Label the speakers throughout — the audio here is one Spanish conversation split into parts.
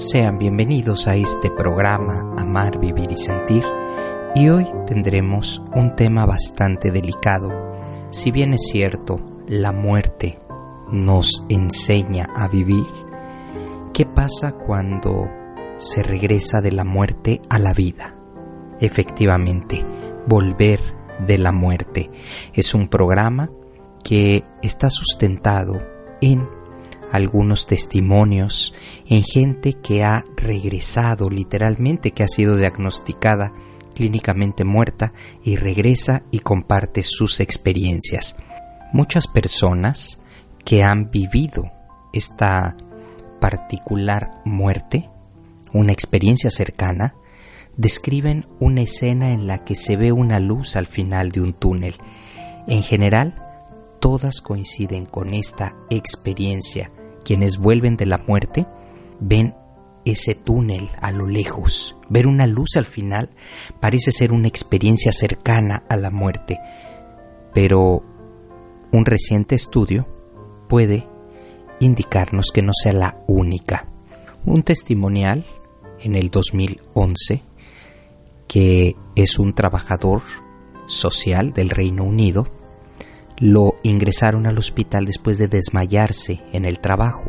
Speaker 1: Sean bienvenidos a este programa Amar, Vivir y Sentir y hoy tendremos un tema bastante delicado. Si bien es cierto, la muerte nos enseña a vivir, ¿qué pasa cuando se regresa de la muerte a la vida? Efectivamente, volver de la muerte es un programa que está sustentado en algunos testimonios en gente que ha regresado literalmente, que ha sido diagnosticada clínicamente muerta y regresa y comparte sus experiencias. Muchas personas que han vivido esta particular muerte, una experiencia cercana, describen una escena en la que se ve una luz al final de un túnel. En general, todas coinciden con esta experiencia quienes vuelven de la muerte ven ese túnel a lo lejos. Ver una luz al final parece ser una experiencia cercana a la muerte, pero un reciente estudio puede indicarnos que no sea la única. Un testimonial en el 2011 que es un trabajador social del Reino Unido lo ingresaron al hospital después de desmayarse en el trabajo.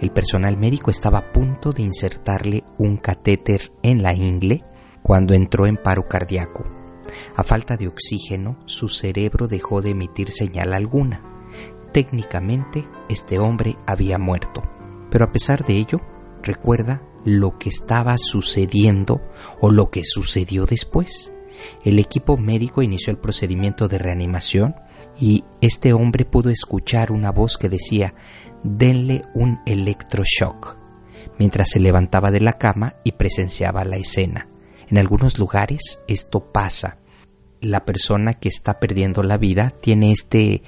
Speaker 1: El personal médico estaba a punto de insertarle un catéter en la ingle cuando entró en paro cardíaco. A falta de oxígeno, su cerebro dejó de emitir señal alguna. Técnicamente, este hombre había muerto. Pero a pesar de ello, recuerda lo que estaba sucediendo o lo que sucedió después. El equipo médico inició el procedimiento de reanimación y este hombre pudo escuchar una voz que decía, denle un electroshock, mientras se levantaba de la cama y presenciaba la escena. En algunos lugares esto pasa. La persona que está perdiendo la vida tiene este,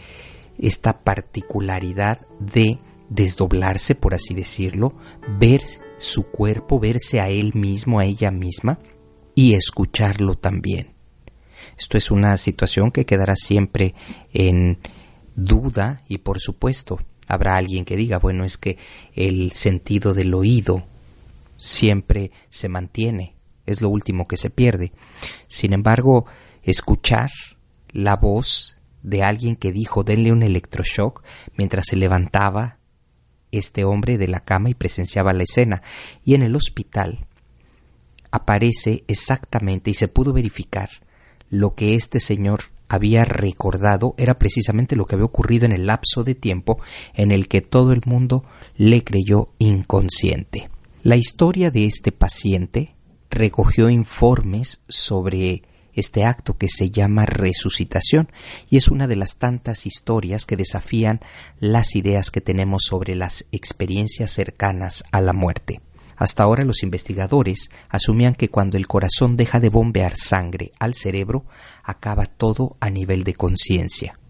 Speaker 1: esta particularidad de desdoblarse, por así decirlo, ver su cuerpo, verse a él mismo, a ella misma, y escucharlo también. Esto es una situación que quedará siempre en duda y por supuesto habrá alguien que diga, bueno, es que el sentido del oído siempre se mantiene, es lo último que se pierde. Sin embargo, escuchar la voz de alguien que dijo denle un electroshock mientras se levantaba este hombre de la cama y presenciaba la escena. Y en el hospital aparece exactamente y se pudo verificar lo que este señor había recordado era precisamente lo que había ocurrido en el lapso de tiempo en el que todo el mundo le creyó inconsciente. La historia de este paciente recogió informes sobre este acto que se llama resucitación y es una de las tantas historias que desafían las ideas que tenemos sobre las experiencias cercanas a la muerte. Hasta ahora los investigadores asumían que cuando el corazón deja de bombear sangre al cerebro, acaba todo a nivel de conciencia.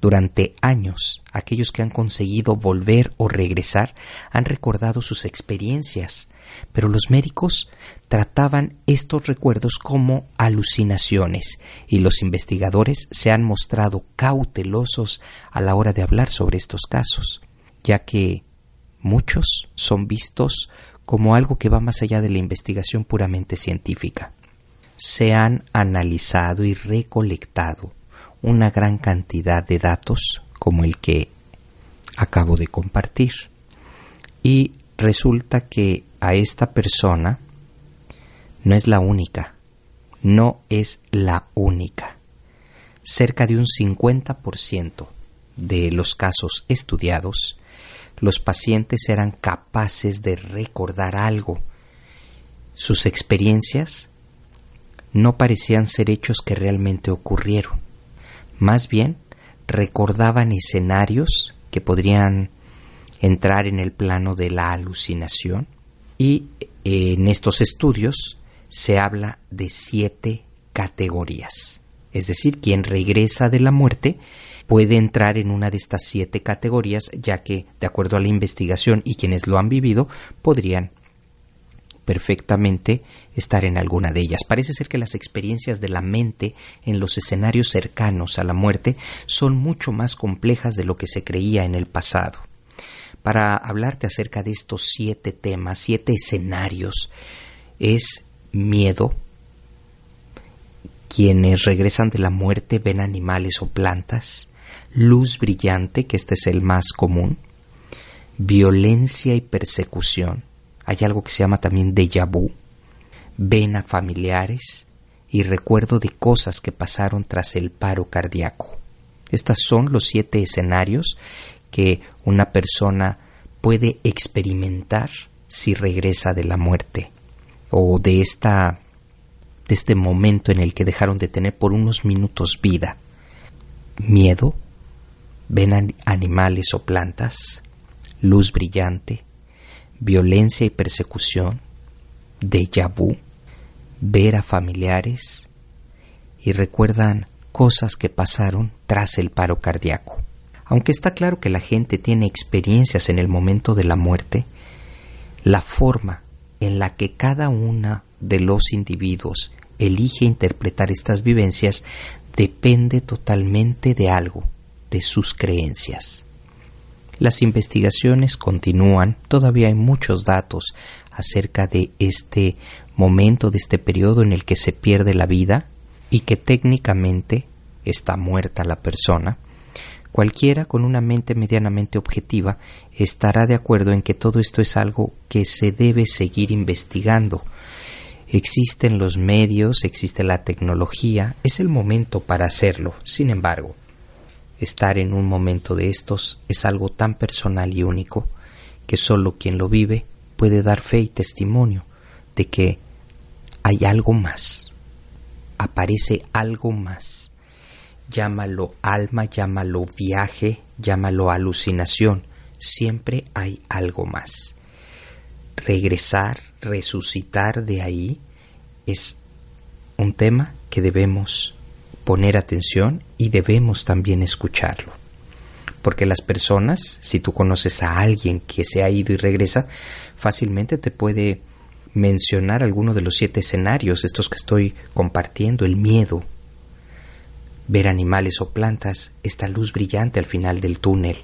Speaker 1: Durante años, aquellos que han conseguido volver o regresar han recordado sus experiencias, pero los médicos trataban estos recuerdos como alucinaciones y los investigadores se han mostrado cautelosos a la hora de hablar sobre estos casos, ya que muchos son vistos como algo que va más allá de la investigación puramente científica. Se han analizado y recolectado una gran cantidad de datos como el que acabo de compartir. Y resulta que a esta persona no es la única, no es la única. Cerca de un 50% de los casos estudiados los pacientes eran capaces de recordar algo. Sus experiencias no parecían ser hechos que realmente ocurrieron. Más bien, recordaban escenarios que podrían entrar en el plano de la alucinación y en estos estudios se habla de siete categorías. Es decir, quien regresa de la muerte puede entrar en una de estas siete categorías, ya que, de acuerdo a la investigación y quienes lo han vivido, podrían perfectamente estar en alguna de ellas. Parece ser que las experiencias de la mente en los escenarios cercanos a la muerte son mucho más complejas de lo que se creía en el pasado. Para hablarte acerca de estos siete temas, siete escenarios, es miedo. Quienes regresan de la muerte ven animales o plantas, luz brillante, que este es el más común, violencia y persecución, hay algo que se llama también déjà vu, ven a familiares y recuerdo de cosas que pasaron tras el paro cardíaco. Estos son los siete escenarios que una persona puede experimentar si regresa de la muerte o de esta de este momento en el que dejaron de tener por unos minutos vida. Miedo, ven animales o plantas, luz brillante, violencia y persecución, déjà vu, ver a familiares y recuerdan cosas que pasaron tras el paro cardíaco. Aunque está claro que la gente tiene experiencias en el momento de la muerte, la forma en la que cada una de los individuos elige interpretar estas vivencias depende totalmente de algo, de sus creencias. Las investigaciones continúan, todavía hay muchos datos acerca de este momento, de este periodo en el que se pierde la vida y que técnicamente está muerta la persona. Cualquiera con una mente medianamente objetiva estará de acuerdo en que todo esto es algo que se debe seguir investigando. Existen los medios, existe la tecnología, es el momento para hacerlo. Sin embargo, Estar en un momento de estos es algo tan personal y único que solo quien lo vive puede dar fe y testimonio de que hay algo más. Aparece algo más. Llámalo alma, llámalo viaje, llámalo alucinación. Siempre hay algo más. Regresar, resucitar de ahí es un tema que debemos poner atención y debemos también escucharlo. Porque las personas, si tú conoces a alguien que se ha ido y regresa, fácilmente te puede mencionar alguno de los siete escenarios, estos que estoy compartiendo, el miedo, ver animales o plantas, esta luz brillante al final del túnel,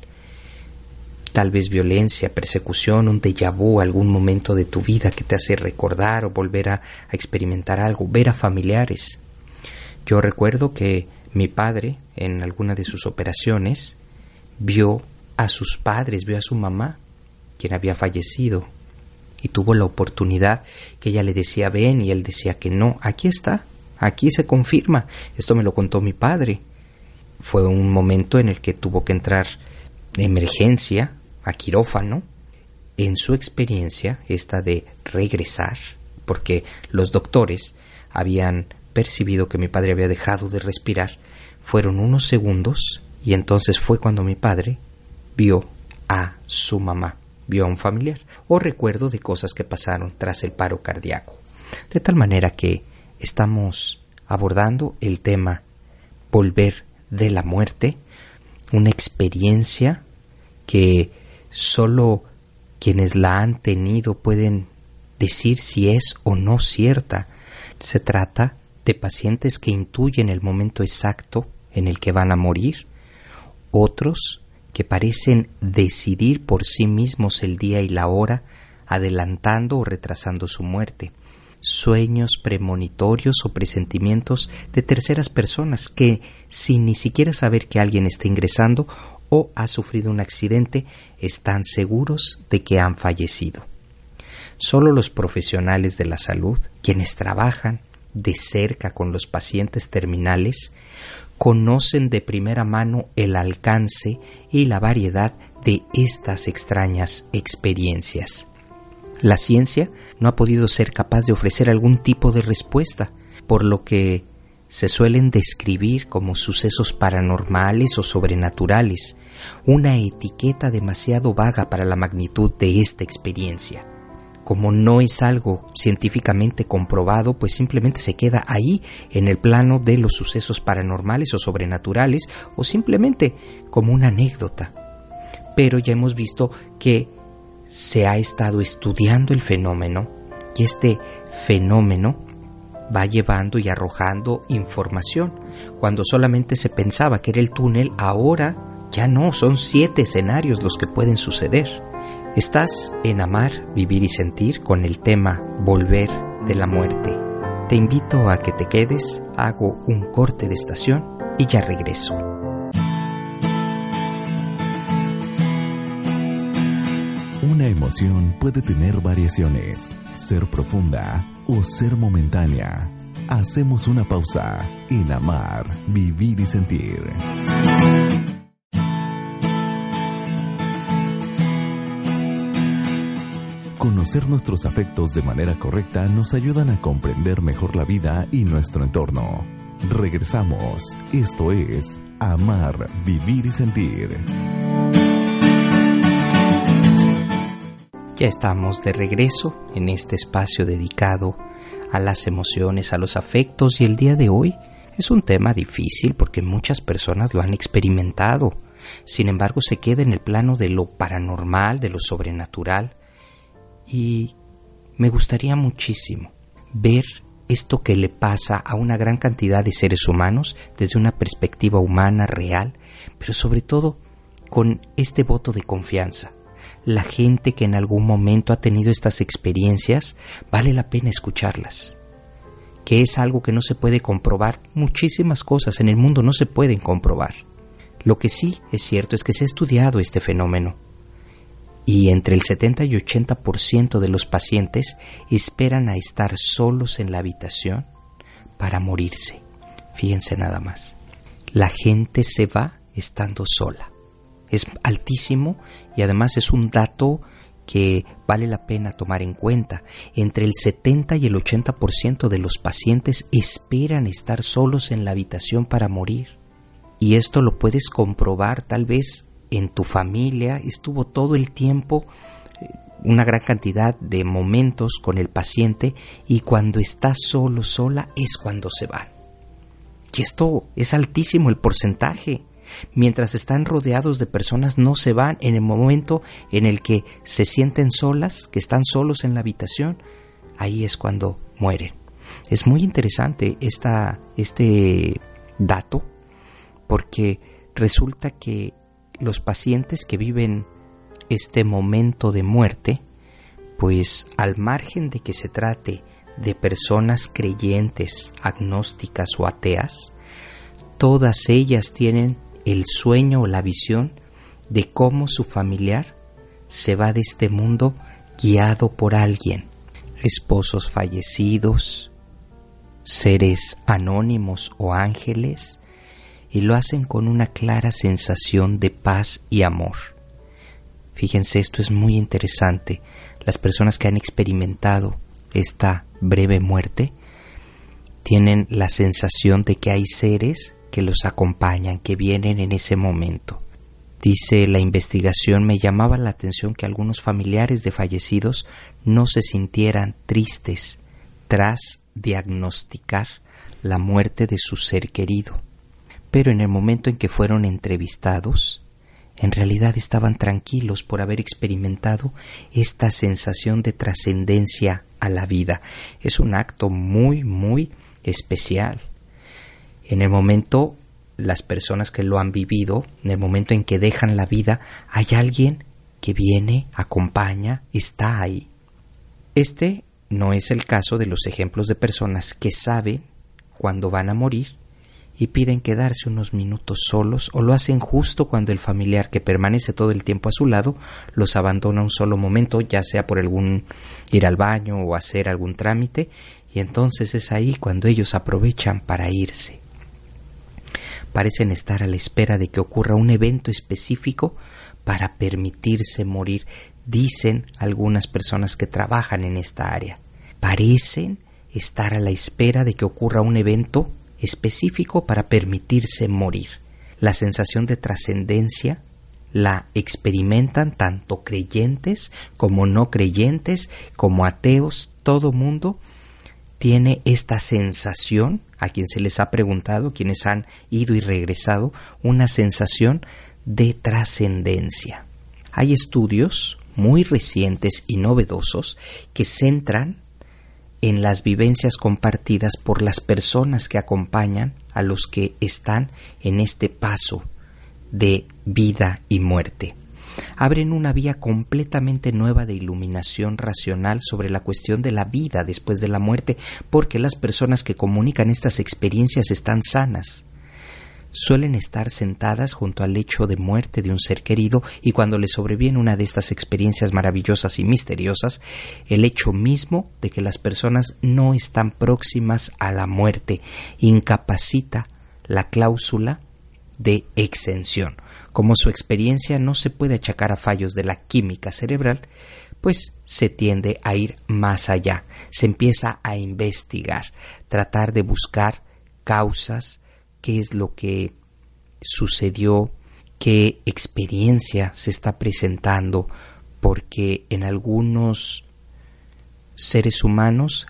Speaker 1: tal vez violencia, persecución, un déjà vu, algún momento de tu vida que te hace recordar o volver a, a experimentar algo, ver a familiares, yo recuerdo que mi padre, en alguna de sus operaciones, vio a sus padres, vio a su mamá, quien había fallecido, y tuvo la oportunidad que ella le decía ven y él decía que no, aquí está, aquí se confirma, esto me lo contó mi padre. Fue un momento en el que tuvo que entrar de emergencia a quirófano. En su experiencia, esta de regresar, porque los doctores habían percibido que mi padre había dejado de respirar, fueron unos segundos y entonces fue cuando mi padre vio a su mamá, vio a un familiar o recuerdo de cosas que pasaron tras el paro cardíaco. De tal manera que estamos abordando el tema volver de la muerte, una experiencia que solo quienes la han tenido pueden decir si es o no cierta. Se trata de pacientes que intuyen el momento exacto en el que van a morir, otros que parecen decidir por sí mismos el día y la hora, adelantando o retrasando su muerte, sueños premonitorios o presentimientos de terceras personas que, sin ni siquiera saber que alguien está ingresando o ha sufrido un accidente, están seguros de que han fallecido. Solo los profesionales de la salud, quienes trabajan de cerca con los pacientes terminales, conocen de primera mano el alcance y la variedad de estas extrañas experiencias. La ciencia no ha podido ser capaz de ofrecer algún tipo de respuesta, por lo que se suelen describir como sucesos paranormales o sobrenaturales, una etiqueta demasiado vaga para la magnitud de esta experiencia. Como no es algo científicamente comprobado, pues simplemente se queda ahí en el plano de los sucesos paranormales o sobrenaturales o simplemente como una anécdota. Pero ya hemos visto que se ha estado estudiando el fenómeno y este fenómeno va llevando y arrojando información. Cuando solamente se pensaba que era el túnel, ahora ya no, son siete escenarios los que pueden suceder. Estás en Amar, Vivir y Sentir con el tema Volver de la Muerte. Te invito a que te quedes, hago un corte de estación y ya regreso.
Speaker 2: Una emoción puede tener variaciones, ser profunda o ser momentánea. Hacemos una pausa en Amar, Vivir y Sentir. Conocer nuestros afectos de manera correcta nos ayudan a comprender mejor la vida y nuestro entorno. Regresamos. Esto es Amar, Vivir y Sentir.
Speaker 1: Ya estamos de regreso en este espacio dedicado a las emociones, a los afectos y el día de hoy es un tema difícil porque muchas personas lo han experimentado. Sin embargo, se queda en el plano de lo paranormal, de lo sobrenatural y me gustaría muchísimo ver esto que le pasa a una gran cantidad de seres humanos desde una perspectiva humana real, pero sobre todo con este voto de confianza. La gente que en algún momento ha tenido estas experiencias, vale la pena escucharlas. Que es algo que no se puede comprobar. Muchísimas cosas en el mundo no se pueden comprobar. Lo que sí es cierto es que se ha estudiado este fenómeno y entre el 70 y 80% de los pacientes esperan a estar solos en la habitación para morirse. Fíjense nada más. La gente se va estando sola. Es altísimo y además es un dato que vale la pena tomar en cuenta. Entre el 70 y el 80% de los pacientes esperan estar solos en la habitación para morir. Y esto lo puedes comprobar tal vez en tu familia, estuvo todo el tiempo eh, una gran cantidad de momentos con el paciente y cuando está solo, sola, es cuando se van. Y esto es altísimo el porcentaje. Mientras están rodeados de personas, no se van en el momento en el que se sienten solas, que están solos en la habitación, ahí es cuando mueren. Es muy interesante esta, este dato porque resulta que los pacientes que viven este momento de muerte, pues al margen de que se trate de personas creyentes, agnósticas o ateas, todas ellas tienen el sueño o la visión de cómo su familiar se va de este mundo guiado por alguien, esposos fallecidos, seres anónimos o ángeles, y lo hacen con una clara sensación de paz y amor. Fíjense, esto es muy interesante. Las personas que han experimentado esta breve muerte tienen la sensación de que hay seres que los acompañan, que vienen en ese momento. Dice la investigación, me llamaba la atención que algunos familiares de fallecidos no se sintieran tristes tras diagnosticar la muerte de su ser querido pero en el momento en que fueron entrevistados, en realidad estaban tranquilos por haber experimentado esta sensación de trascendencia a la vida. Es un acto muy, muy especial. En el momento, las personas que lo han vivido, en el momento en que dejan la vida, hay alguien que viene, acompaña, está ahí. Este no es el caso de los ejemplos de personas que saben cuando van a morir y piden quedarse unos minutos solos o lo hacen justo cuando el familiar que permanece todo el tiempo a su lado los abandona un solo momento, ya sea por algún ir al baño o hacer algún trámite, y entonces es ahí cuando ellos aprovechan para irse. Parecen estar a la espera de que ocurra un evento específico para permitirse morir, dicen algunas personas que trabajan en esta área. Parecen estar a la espera de que ocurra un evento específico para permitirse morir. La sensación de trascendencia la experimentan tanto creyentes como no creyentes, como ateos, todo mundo tiene esta sensación, a quien se les ha preguntado, quienes han ido y regresado, una sensación de trascendencia. Hay estudios muy recientes y novedosos que centran en las vivencias compartidas por las personas que acompañan a los que están en este paso de vida y muerte. Abren una vía completamente nueva de iluminación racional sobre la cuestión de la vida después de la muerte, porque las personas que comunican estas experiencias están sanas, suelen estar sentadas junto al lecho de muerte de un ser querido y cuando les sobreviene una de estas experiencias maravillosas y misteriosas, el hecho mismo de que las personas no están próximas a la muerte incapacita la cláusula de exención. Como su experiencia no se puede achacar a fallos de la química cerebral, pues se tiende a ir más allá, se empieza a investigar, tratar de buscar causas, qué es lo que sucedió, qué experiencia se está presentando, porque en algunos seres humanos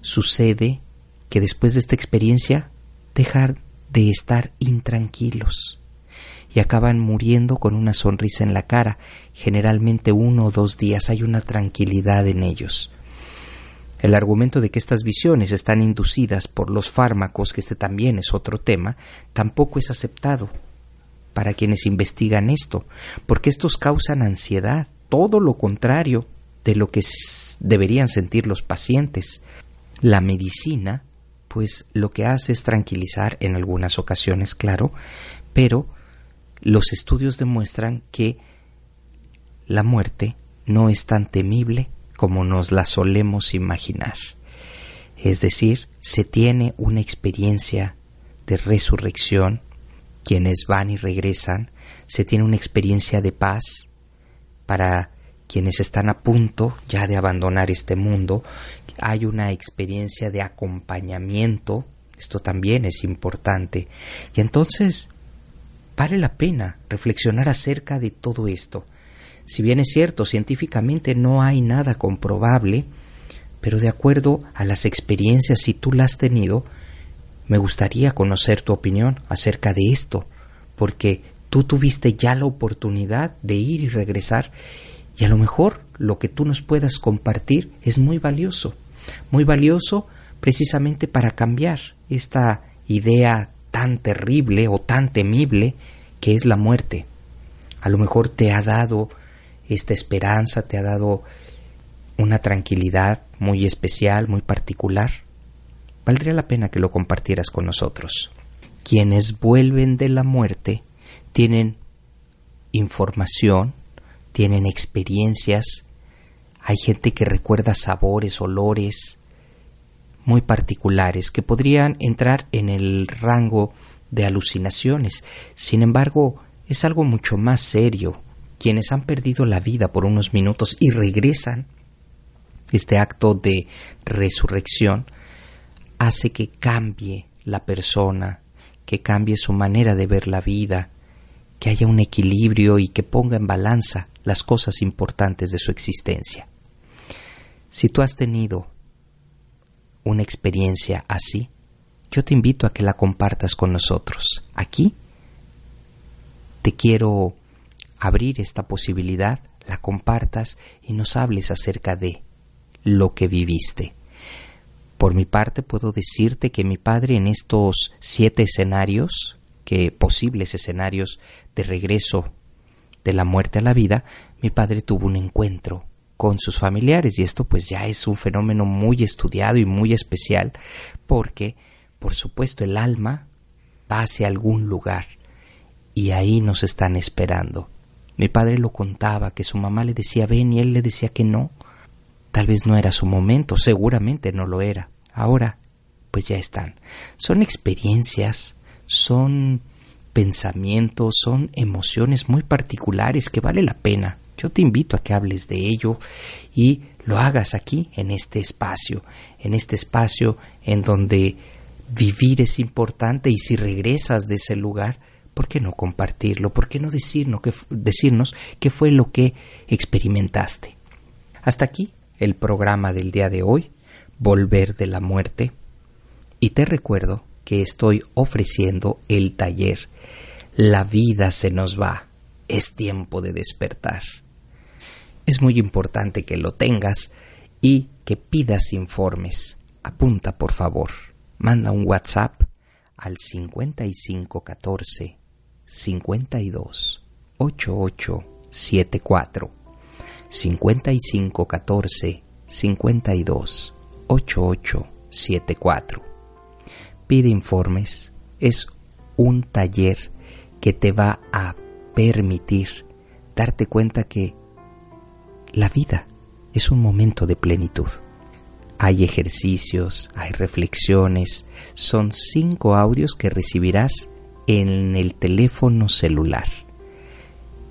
Speaker 1: sucede que después de esta experiencia dejar de estar intranquilos y acaban muriendo con una sonrisa en la cara. Generalmente uno o dos días hay una tranquilidad en ellos. El argumento de que estas visiones están inducidas por los fármacos, que este también es otro tema, tampoco es aceptado para quienes investigan esto, porque estos causan ansiedad, todo lo contrario de lo que deberían sentir los pacientes. La medicina, pues lo que hace es tranquilizar en algunas ocasiones, claro, pero los estudios demuestran que la muerte no es tan temible como nos la solemos imaginar. Es decir, se tiene una experiencia de resurrección, quienes van y regresan, se tiene una experiencia de paz para quienes están a punto ya de abandonar este mundo, hay una experiencia de acompañamiento, esto también es importante, y entonces vale la pena reflexionar acerca de todo esto. Si bien es cierto, científicamente no hay nada comprobable, pero de acuerdo a las experiencias, si tú las has tenido, me gustaría conocer tu opinión acerca de esto, porque tú tuviste ya la oportunidad de ir y regresar, y a lo mejor lo que tú nos puedas compartir es muy valioso, muy valioso precisamente para cambiar esta idea tan terrible o tan temible que es la muerte. A lo mejor te ha dado esta esperanza te ha dado una tranquilidad muy especial, muy particular, valdría la pena que lo compartieras con nosotros. Quienes vuelven de la muerte tienen información, tienen experiencias, hay gente que recuerda sabores, olores muy particulares que podrían entrar en el rango de alucinaciones. Sin embargo, es algo mucho más serio, quienes han perdido la vida por unos minutos y regresan, este acto de resurrección hace que cambie la persona, que cambie su manera de ver la vida, que haya un equilibrio y que ponga en balanza las cosas importantes de su existencia. Si tú has tenido una experiencia así, yo te invito a que la compartas con nosotros. Aquí te quiero abrir esta posibilidad, la compartas y nos hables acerca de lo que viviste. Por mi parte puedo decirte que mi padre en estos siete escenarios, que posibles escenarios de regreso de la muerte a la vida, mi padre tuvo un encuentro con sus familiares y esto pues ya es un fenómeno muy estudiado y muy especial porque por supuesto el alma va hacia algún lugar y ahí nos están esperando. Mi padre lo contaba, que su mamá le decía ven y él le decía que no. Tal vez no era su momento, seguramente no lo era. Ahora, pues ya están. Son experiencias, son pensamientos, son emociones muy particulares que vale la pena. Yo te invito a que hables de ello y lo hagas aquí, en este espacio, en este espacio en donde vivir es importante y si regresas de ese lugar, ¿por qué no compartirlo? ¿Por qué no decirnos qué, decirnos qué fue lo que experimentaste? Hasta aquí el programa del día de hoy, Volver de la Muerte. Y te recuerdo que estoy ofreciendo el taller La vida se nos va, es tiempo de despertar. Es muy importante que lo tengas y que pidas informes. Apunta, por favor. Manda un WhatsApp al 5514 52 8874 5514 52 8874 Pide informes. Es un taller que te va a permitir darte cuenta que la vida es un momento de plenitud. Hay ejercicios, hay reflexiones, son cinco audios que recibirás en el teléfono celular.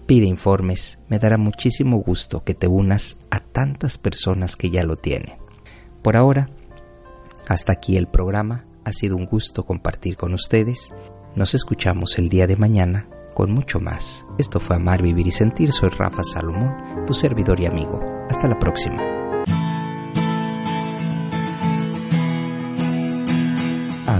Speaker 1: Pide informes, me dará muchísimo gusto que te unas a tantas personas que ya lo tienen. Por ahora, hasta aquí el programa, ha sido un gusto compartir con ustedes. Nos escuchamos el día de mañana con mucho más. Esto fue Amar, Vivir y Sentir. Soy Rafa Salomón, tu servidor y amigo. Hasta la próxima.